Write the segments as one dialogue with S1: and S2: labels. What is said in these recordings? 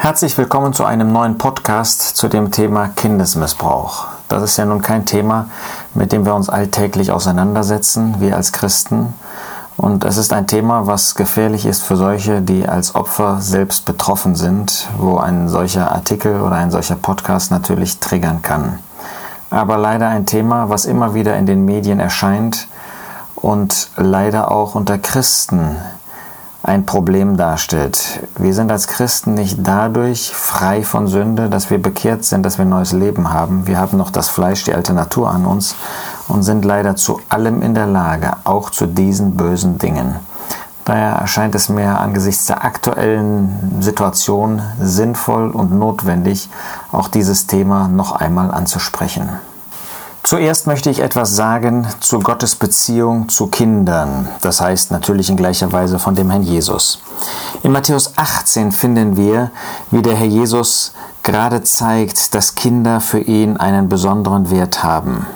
S1: Herzlich willkommen zu einem neuen Podcast zu dem Thema Kindesmissbrauch. Das ist ja nun kein Thema, mit dem wir uns alltäglich auseinandersetzen, wir als Christen. Und es ist ein Thema, was gefährlich ist für solche, die als Opfer selbst betroffen sind, wo ein solcher Artikel oder ein solcher Podcast natürlich triggern kann. Aber leider ein Thema, was immer wieder in den Medien erscheint und leider auch unter Christen ein Problem darstellt. Wir sind als Christen nicht dadurch frei von Sünde, dass wir bekehrt sind, dass wir ein neues Leben haben. Wir haben noch das Fleisch, die alte Natur an uns und sind leider zu allem in der Lage, auch zu diesen bösen Dingen. Daher erscheint es mir angesichts der aktuellen Situation sinnvoll und notwendig, auch dieses Thema noch einmal anzusprechen. Zuerst möchte ich etwas sagen zu Gottes Beziehung zu Kindern, das heißt natürlich in gleicher Weise von dem Herrn Jesus. In Matthäus 18 finden wir, wie der Herr Jesus gerade zeigt, dass Kinder für ihn einen besonderen Wert haben.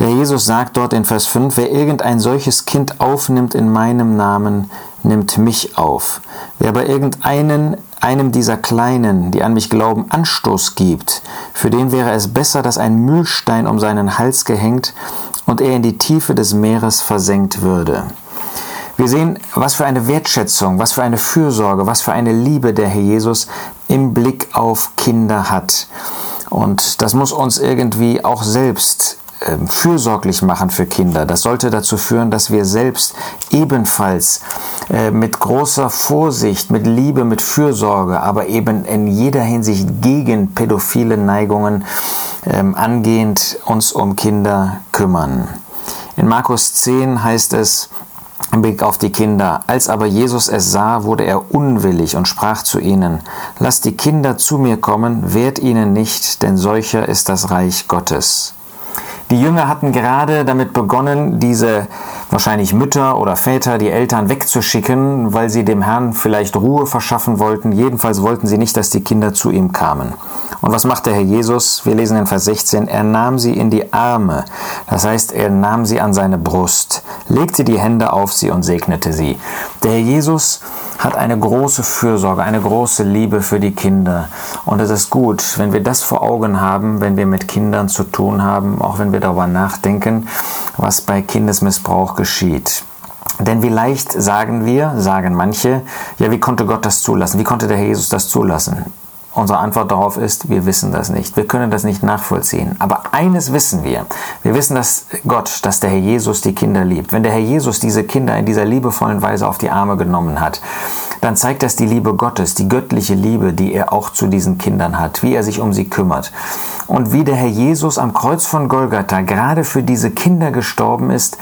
S1: Der Jesus sagt dort in Vers 5, wer irgendein solches Kind aufnimmt in meinem Namen, nimmt mich auf. Wer aber irgendeinen einem dieser Kleinen, die an mich glauben, Anstoß gibt, für den wäre es besser, dass ein Mühlstein um seinen Hals gehängt und er in die Tiefe des Meeres versenkt würde. Wir sehen, was für eine Wertschätzung, was für eine Fürsorge, was für eine Liebe der Herr Jesus im Blick auf Kinder hat. Und das muss uns irgendwie auch selbst fürsorglich machen für Kinder. Das sollte dazu führen, dass wir selbst ebenfalls äh, mit großer Vorsicht, mit Liebe, mit Fürsorge, aber eben in jeder Hinsicht gegen pädophile Neigungen ähm, angehend uns um Kinder kümmern. In Markus 10 heißt es, im Blick auf die Kinder. Als aber Jesus es sah, wurde er unwillig und sprach zu ihnen, Lasst die Kinder zu mir kommen, wehrt ihnen nicht, denn solcher ist das Reich Gottes. Die Jünger hatten gerade damit begonnen, diese wahrscheinlich Mütter oder Väter, die Eltern wegzuschicken, weil sie dem Herrn vielleicht Ruhe verschaffen wollten. Jedenfalls wollten sie nicht, dass die Kinder zu ihm kamen. Und was macht der Herr Jesus? Wir lesen in Vers 16, er nahm sie in die Arme. Das heißt, er nahm sie an seine Brust, legte die Hände auf sie und segnete sie. Der Herr Jesus hat eine große Fürsorge, eine große Liebe für die Kinder. Und es ist gut, wenn wir das vor Augen haben, wenn wir mit Kindern zu tun haben, auch wenn wir darüber nachdenken, was bei Kindesmissbrauch geschieht. Denn wie leicht sagen wir, sagen manche, ja, wie konnte Gott das zulassen? Wie konnte der Herr Jesus das zulassen? Unsere Antwort darauf ist, wir wissen das nicht. Wir können das nicht nachvollziehen. Aber eines wissen wir. Wir wissen, dass Gott, dass der Herr Jesus die Kinder liebt. Wenn der Herr Jesus diese Kinder in dieser liebevollen Weise auf die Arme genommen hat, dann zeigt das die Liebe Gottes, die göttliche Liebe, die er auch zu diesen Kindern hat, wie er sich um sie kümmert. Und wie der Herr Jesus am Kreuz von Golgatha gerade für diese Kinder gestorben ist,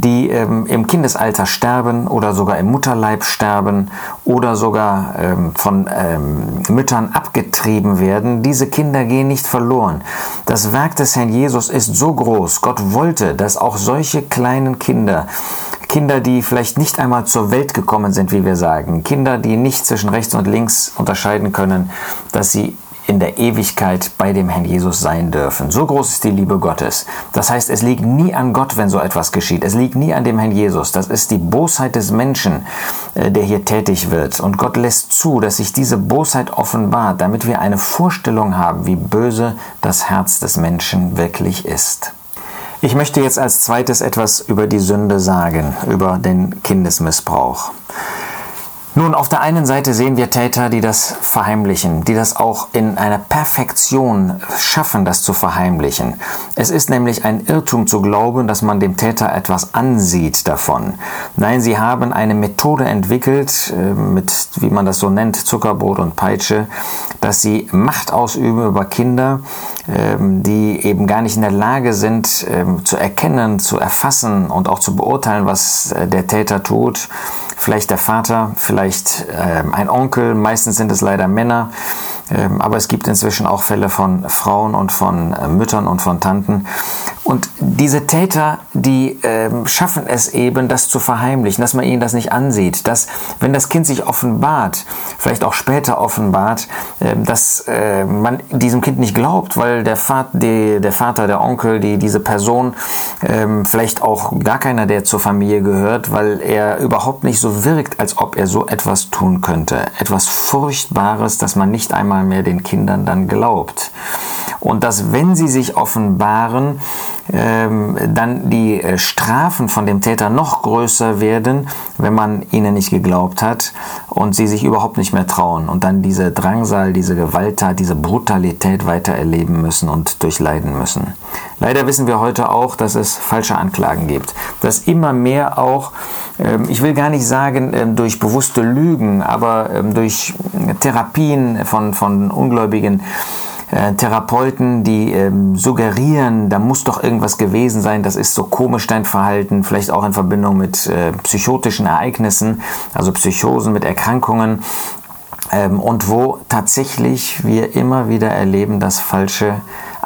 S1: die ähm, im Kindesalter sterben oder sogar im Mutterleib sterben oder sogar ähm, von ähm, Müttern abgetrieben werden. Diese Kinder gehen nicht verloren. Das Werk des Herrn Jesus ist so groß. Gott wollte, dass auch solche kleinen Kinder Kinder, die vielleicht nicht einmal zur Welt gekommen sind, wie wir sagen, Kinder, die nicht zwischen rechts und links unterscheiden können, dass sie in der Ewigkeit bei dem Herrn Jesus sein dürfen. So groß ist die Liebe Gottes. Das heißt, es liegt nie an Gott, wenn so etwas geschieht. Es liegt nie an dem Herrn Jesus. Das ist die Bosheit des Menschen, äh, der hier tätig wird. Und Gott lässt zu, dass sich diese Bosheit offenbart, damit wir eine Vorstellung haben, wie böse das Herz des Menschen wirklich ist. Ich möchte jetzt als zweites etwas über die Sünde sagen, über den Kindesmissbrauch. Nun, auf der einen Seite sehen wir Täter, die das verheimlichen, die das auch in einer Perfektion schaffen, das zu verheimlichen. Es ist nämlich ein Irrtum zu glauben, dass man dem Täter etwas ansieht davon. Nein, sie haben eine Methode entwickelt, äh, mit, wie man das so nennt, Zuckerbrot und Peitsche, dass sie Macht ausüben über Kinder, die eben gar nicht in der Lage sind, ähm, zu erkennen, zu erfassen und auch zu beurteilen, was äh, der Täter tut vielleicht der Vater, vielleicht ähm, ein Onkel, meistens sind es leider Männer, ähm, aber es gibt inzwischen auch Fälle von Frauen und von äh, Müttern und von Tanten. Und diese Täter, die äh, schaffen es eben, das zu verheimlichen, dass man ihnen das nicht ansieht, dass wenn das Kind sich offenbart, vielleicht auch später offenbart, äh, dass äh, man diesem Kind nicht glaubt, weil der Vater, die, der, Vater der Onkel, die, diese Person, ähm, vielleicht auch gar keiner, der zur Familie gehört, weil er überhaupt nicht so wirkt, als ob er so etwas tun könnte. Etwas Furchtbares, dass man nicht einmal mehr den Kindern dann glaubt. Und dass, wenn sie sich offenbaren, ähm, dann die äh, Strafen von dem Täter noch größer werden, wenn man ihnen nicht geglaubt hat und sie sich überhaupt nicht mehr trauen und dann diese Drangsal, diese Gewalttat, diese Brutalität weiter erleben müssen und durchleiden müssen. Leider wissen wir heute auch, dass es falsche Anklagen gibt, dass immer mehr auch, ähm, ich will gar nicht sagen ähm, durch bewusste Lügen, aber ähm, durch Therapien von, von Ungläubigen, äh, Therapeuten, die ähm, suggerieren, da muss doch irgendwas gewesen sein, das ist so komisch dein Verhalten, vielleicht auch in Verbindung mit äh, psychotischen Ereignissen, also Psychosen mit Erkrankungen. Ähm, und wo tatsächlich wir immer wieder erleben, dass falsche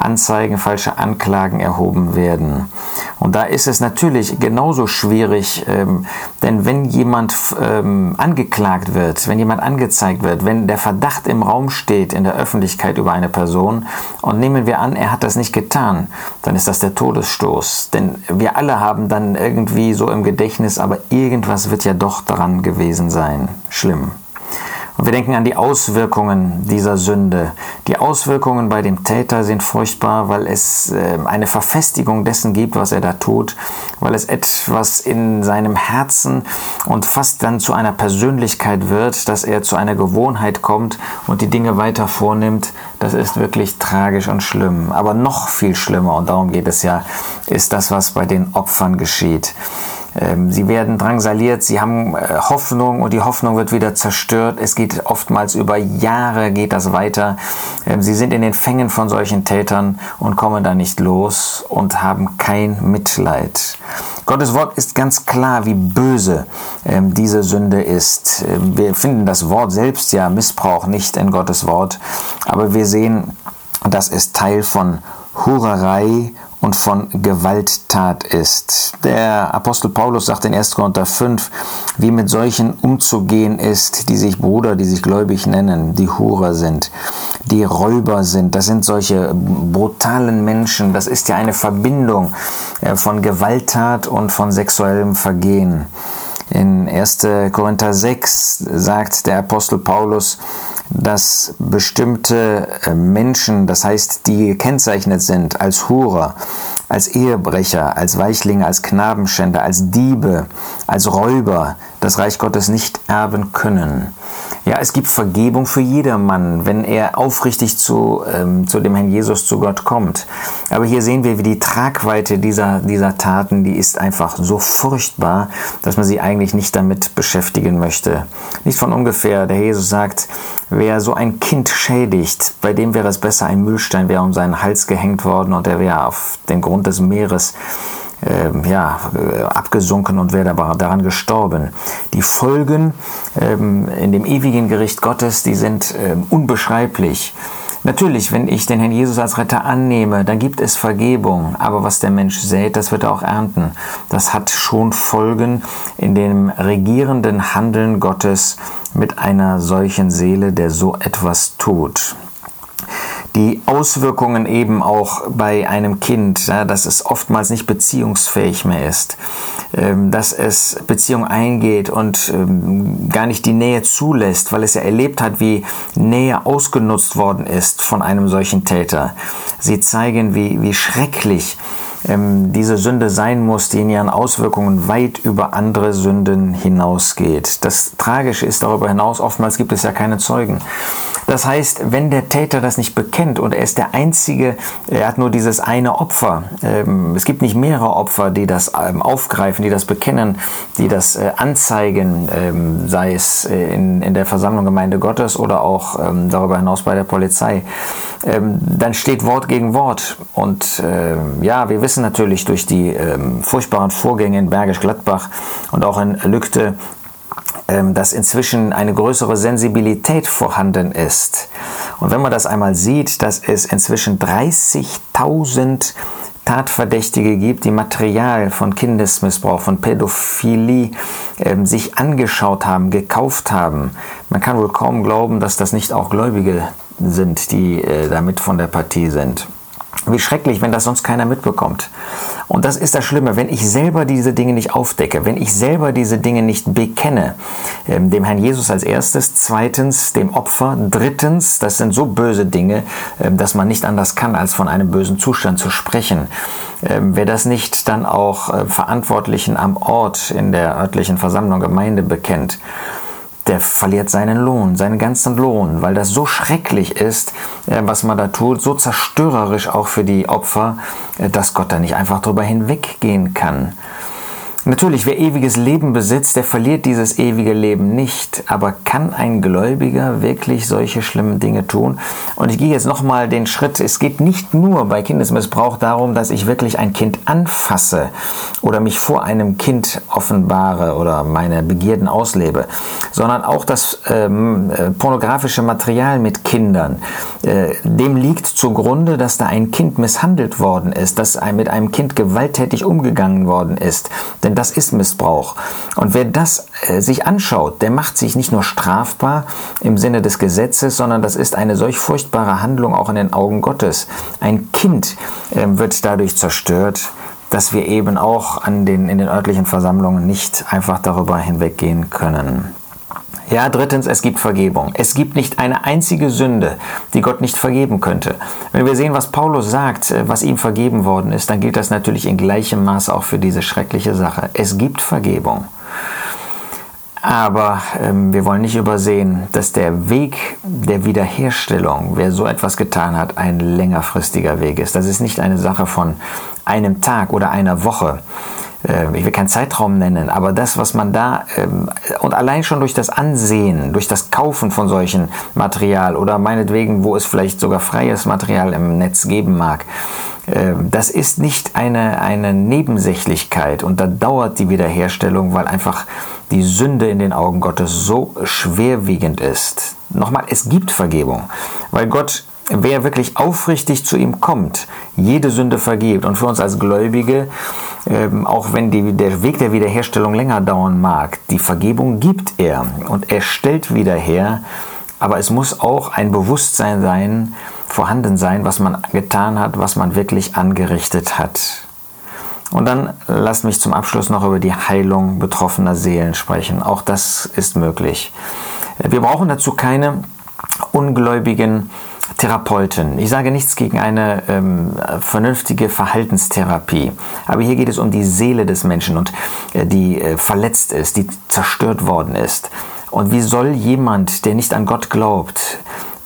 S1: Anzeigen, falsche Anklagen erhoben werden. Und da ist es natürlich genauso schwierig, ähm, denn wenn jemand ähm, angeklagt wird, wenn jemand angezeigt wird, wenn der Verdacht im Raum steht in der Öffentlichkeit über eine Person und nehmen wir an, er hat das nicht getan, dann ist das der Todesstoß. Denn wir alle haben dann irgendwie so im Gedächtnis, aber irgendwas wird ja doch daran gewesen sein. Schlimm. Und wir denken an die Auswirkungen dieser Sünde. Die Auswirkungen bei dem Täter sind furchtbar, weil es äh, eine Verfestigung dessen gibt, was er da tut, weil es etwas in seinem Herzen und fast dann zu einer Persönlichkeit wird, dass er zu einer Gewohnheit kommt und die Dinge weiter vornimmt. Das ist wirklich tragisch und schlimm. Aber noch viel schlimmer, und darum geht es ja, ist das, was bei den Opfern geschieht. Ähm, sie werden drangsaliert, sie haben äh, Hoffnung und die Hoffnung wird wieder zerstört. Es geht oftmals über Jahre geht das weiter. Ähm, sie sind in den Fängen von solchen Tätern und kommen da nicht los und haben kein Mitleid. Gottes Wort ist ganz klar, wie böse ähm, diese Sünde ist. wir finden das Wort selbst ja Missbrauch nicht in Gottes Wort, aber wir sehen, das ist Teil von Hurerei und von Gewalttat ist. Der Apostel Paulus sagt in 1. Korinther 5, wie mit solchen umzugehen ist, die sich Bruder, die sich gläubig nennen, die Hurer sind, die Räuber sind. Das sind solche brutalen Menschen. Das ist ja eine Verbindung äh, von Gewalttat und von sexuellem Vergehen. In 1. Korinther 6 sagt der Apostel Paulus, dass bestimmte äh, Menschen, das heißt, die gekennzeichnet sind als Hurer, als Ehebrecher, als Weichlinge, als Knabenschänder, als Diebe, als Räuber das Reich Gottes nicht erben können. Ja, es gibt Vergebung für jedermann, wenn er aufrichtig zu, ähm, zu dem Herrn Jesus, zu Gott kommt. Aber hier sehen wir, wie die Tragweite dieser, dieser Taten, die ist einfach so furchtbar, dass man sie eigentlich nicht damit beschäftigen möchte. Nicht von ungefähr. Der Jesus sagt, wer so ein Kind schädigt, bei dem wäre es besser, ein Müllstein wäre um seinen Hals gehängt worden und er wäre auf den Grund des Meeres ähm, ja, äh, abgesunken und wäre daran gestorben. Die Folgen ähm, in dem ewigen Gericht Gottes, die sind ähm, unbeschreiblich. Natürlich, wenn ich den Herrn Jesus als Retter annehme, dann gibt es Vergebung. Aber was der Mensch sät, das wird er auch ernten. Das hat schon Folgen in dem regierenden Handeln Gottes mit einer solchen Seele, der so etwas tut die Auswirkungen eben auch bei einem Kind, ja, dass es oftmals nicht beziehungsfähig mehr ist, ähm, dass es Beziehung eingeht und ähm, gar nicht die Nähe zulässt, weil es ja erlebt hat, wie Nähe ausgenutzt worden ist von einem solchen Täter. Sie zeigen, wie, wie schrecklich ähm, diese Sünde sein muss, die in ihren Auswirkungen weit über andere Sünden hinausgeht. Das Tragische ist darüber hinaus, oftmals gibt es ja keine Zeugen. Das heißt, wenn der Täter das nicht bekennt und er ist der Einzige, er hat nur dieses eine Opfer, ähm, es gibt nicht mehrere Opfer, die das ähm, aufgreifen, die das bekennen, die das äh, anzeigen, ähm, sei es äh, in, der Versammlung Gemeinde Gottes oder auch darüber hinaus bei der Polizei, dann steht Wort gegen Wort. Und ja, wir wissen natürlich durch die furchtbaren Vorgänge in Bergisch Gladbach und auch in ähm, dass inzwischen eine größere Sensibilität vorhanden ist. Und wenn man das einmal sieht, dass es inzwischen 30.000 Tatverdächtige gibt, die Material von Kindesmissbrauch, von Pädophilie äh, sich angeschaut haben, gekauft haben. Man kann wohl kaum glauben, dass das nicht auch Gläubige sind, die äh, damit von der Partie sind. Wie schrecklich, wenn das sonst keiner mitbekommt. Und das ist das Schlimme, wenn ich selber diese Dinge nicht aufdecke, wenn ich selber diese Dinge nicht bekenne, ähm, dem Herrn Jesus als erstes, zweitens dem Opfer, drittens, das sind so böse Dinge, ähm, dass man nicht anders kann, als von einem bösen Zustand zu sprechen. Ähm, wer das nicht dann auch äh, Verantwortlichen am Ort in der örtlichen Versammlung, Gemeinde bekennt, der verliert seinen Lohn, seinen ganzen Lohn, weil das so schrecklich ist, äh, was man da tut, so zerstörerisch auch für die Opfer, äh, dass Gott da nicht einfach drüber hinweggehen kann. Natürlich, wer ewiges Leben besitzt, der verliert dieses ewige Leben nicht. Aber kann ein Gläubiger wirklich solche schlimmen Dinge tun? Und ich gehe jetzt nochmal den Schritt. Es geht nicht nur bei Kindesmissbrauch darum, dass ich wirklich ein Kind anfasse oder mich vor einem Kind offenbare oder meine Begierden auslebe, sondern auch das ähm, äh, pornografische Material mit Kindern. Äh, dem liegt zugrunde, dass da ein Kind misshandelt worden ist, dass mit einem Kind gewalttätig umgegangen worden ist. Denn denn das ist Missbrauch. Und wer das äh, sich anschaut, der macht sich nicht nur strafbar im Sinne des Gesetzes, sondern das ist eine solch furchtbare Handlung auch in den Augen Gottes. Ein Kind äh, wird dadurch zerstört, dass wir eben auch an den, in den örtlichen Versammlungen nicht einfach darüber hinweggehen können. Ja, drittens, es gibt Vergebung. Es gibt nicht eine einzige Sünde, die Gott nicht vergeben könnte. Wenn wir sehen, was Paulus sagt, äh, was ihm vergeben worden ist, dann gilt das natürlich in gleichem Maße auch für diese schreckliche Sache. Es gibt Vergebung. Aber ähm, wir wollen nicht übersehen, dass der Weg der Wiederherstellung, wer so etwas getan hat, ein längerfristiger Weg ist. Das ist nicht eine Sache von einem Tag oder einer Woche. Äh, ich will keinen Zeitraum nennen, aber das, was man da, ähm, und allein schon durch das Ansehen, durch das Kaufen von solchen Material oder meinetwegen, wo es vielleicht sogar freies Material im Netz geben mag, ähm, das ist nicht eine, eine Nebensächlichkeit und da dauert die Wiederherstellung, weil einfach die Sünde in den Augen Gottes so schwerwiegend ist. Nochmal, es gibt Vergebung, weil Gott wer wirklich aufrichtig zu ihm kommt, jede Sünde vergibt. Und für uns als Gläubige, ähm, auch wenn die, der Weg der Wiederherstellung länger dauern mag, die Vergebung gibt er und er stellt wieder her. Aber es muss auch ein Bewusstsein sein, vorhanden sein, was man getan hat, was man wirklich angerichtet hat. Und dann lasst mich zum Abschluss noch über die Heilung betroffener Seelen sprechen. Auch das ist möglich. Wir brauchen dazu keine ungläubigen Therapeuten. Ich sage nichts gegen eine ähm, vernünftige Verhaltenstherapie, aber hier geht es um die Seele des Menschen und äh, die äh, verletzt ist, die zerstört worden ist. Und wie soll jemand, der nicht an Gott glaubt,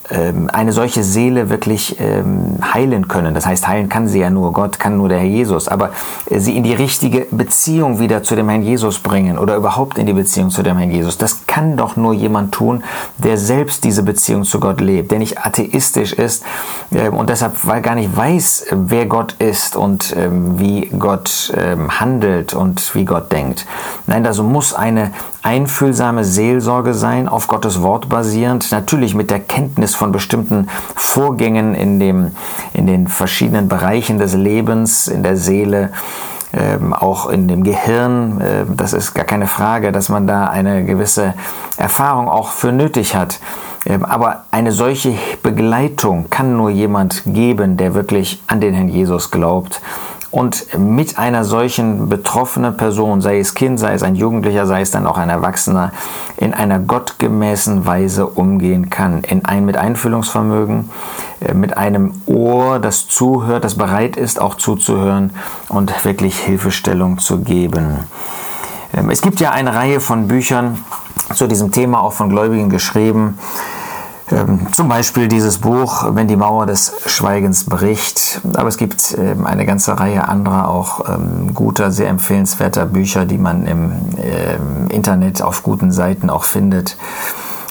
S1: eine solche Seele wirklich ähm, heilen können. Das heißt, heilen kann sie ja nur Gott, kann nur der Herr Jesus, aber äh, sie in die richtige Beziehung wieder zu dem Herrn Jesus bringen oder überhaupt in die Beziehung zu dem Herrn Jesus. Das kann doch nur jemand tun, der selbst diese Beziehung zu Gott lebt, der nicht atheistisch ist ähm, und deshalb gar nicht weiß, wer Gott ist und wie Gott handelt und wie Gott denkt. Nein, also muss eine einfühlsame Seelsorge sein, auf Gottes Wort basierend, natürlich mit der Kenntnis von bestimmten Vorgängen in, dem, in den verschiedenen Bereichen des Lebens, in der Seele, ähm, auch in dem Gehirn. Äh, das ist gar keine Frage, dass man da eine gewisse Erfahrung auch für nötig hat. Ähm, aber eine solche Begleitung kann nur jemand geben, der wirklich an den Herrn Jesus glaubt und mit einer solchen betroffenen Person, sei es Kind, sei es ein Jugendlicher, sei es dann auch ein Erwachsener, in einer gottgemäßen Weise umgehen kann. In ein, mit Einfühlungsvermögen, äh, mit einem Ohr, das zuhört, das bereit ist, auch zuzuhören und wirklich Hilfestellung zu geben. Ähm, es gibt ja eine Reihe von Büchern zu diesem Thema, auch von Gläubigen geschrieben. Ähm, zum Beispiel dieses Buch, wenn die Mauer des Schweigens bricht. Aber es gibt ähm, eine ganze Reihe anderer auch ähm, guter, sehr empfehlenswerter Bücher, die man im Internet auf guten Seiten auch findet.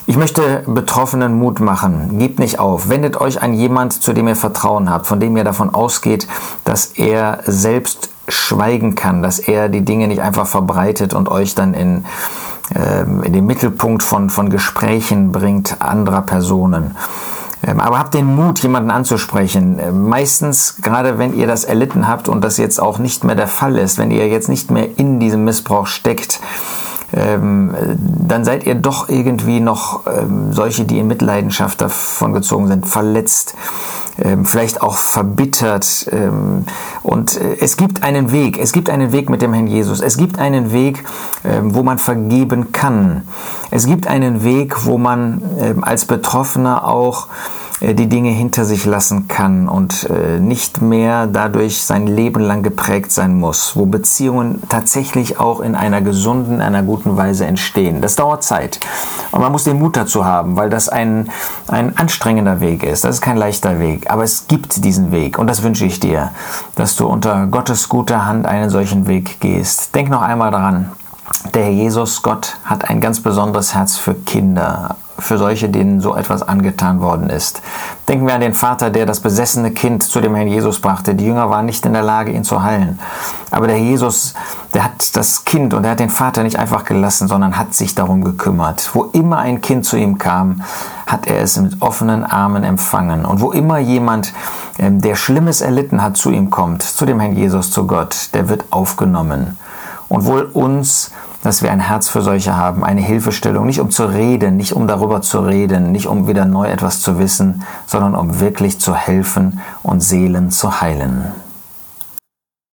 S1: Ich möchte Betroffenen Mut machen. Gebt nicht auf. Wendet euch an jemand, zu dem ihr Vertrauen habt, von dem ihr davon ausgeht, dass er selbst schweigen kann, dass er die Dinge nicht einfach verbreitet und euch dann in ähm, in den Mittelpunkt von, von Gesprächen bringt anderer Personen. Ähm, aber habt den Mut, jemanden anzusprechen. Ähm, meistens, gerade wenn ihr das erlitten habt und das jetzt auch nicht mehr der Fall ist, wenn ihr jetzt nicht mehr in diesem Missbrauch steckt, dann seid ihr doch irgendwie noch solche, die in Mitleidenschaft davon gezogen sind, verletzt, vielleicht auch verbittert. Ähm, und äh, es gibt einen Weg, es gibt einen Weg mit dem Herrn Jesus. Es gibt einen Weg, ähm, wo man vergeben kann. Es gibt einen Weg, wo man ähm, als Betroffener auch die Dinge hinter sich lassen kann und äh, nicht mehr dadurch sein Leben lang geprägt sein muss, wo Beziehungen tatsächlich auch in einer gesunden, einer guten Weise entstehen. Das dauert Zeit und man muss den Mut dazu haben, weil das ein, ein anstrengender Weg ist. Das ist kein leichter Weg, aber es gibt diesen Weg und das wünsche ich dir, dass du unter Gottes guter Hand einen solchen Weg gehst. Denk noch einmal daran, der Herr Jesus, Gott, hat ein ganz besonderes Herz für Kinder, für solche, denen so etwas angetan worden ist. Denken wir an den Vater, der das besessene Kind zu dem Herrn Jesus brachte. Die Jünger waren nicht in der Lage, ihn zu heilen. Aber der Herr Jesus, der hat das Kind und er hat den Vater nicht einfach gelassen, sondern hat sich darum gekümmert. Wo immer ein Kind zu ihm kam, hat er es mit offenen Armen empfangen. Und wo immer jemand, ähm, der Schlimmes erlitten hat, zu ihm kommt, zu dem Herrn Jesus, zu Gott, der wird aufgenommen. Und wohl uns dass wir ein Herz für solche haben, eine Hilfestellung, nicht um zu reden, nicht um darüber zu reden, nicht um wieder neu etwas zu wissen, sondern um wirklich zu helfen und Seelen zu heilen.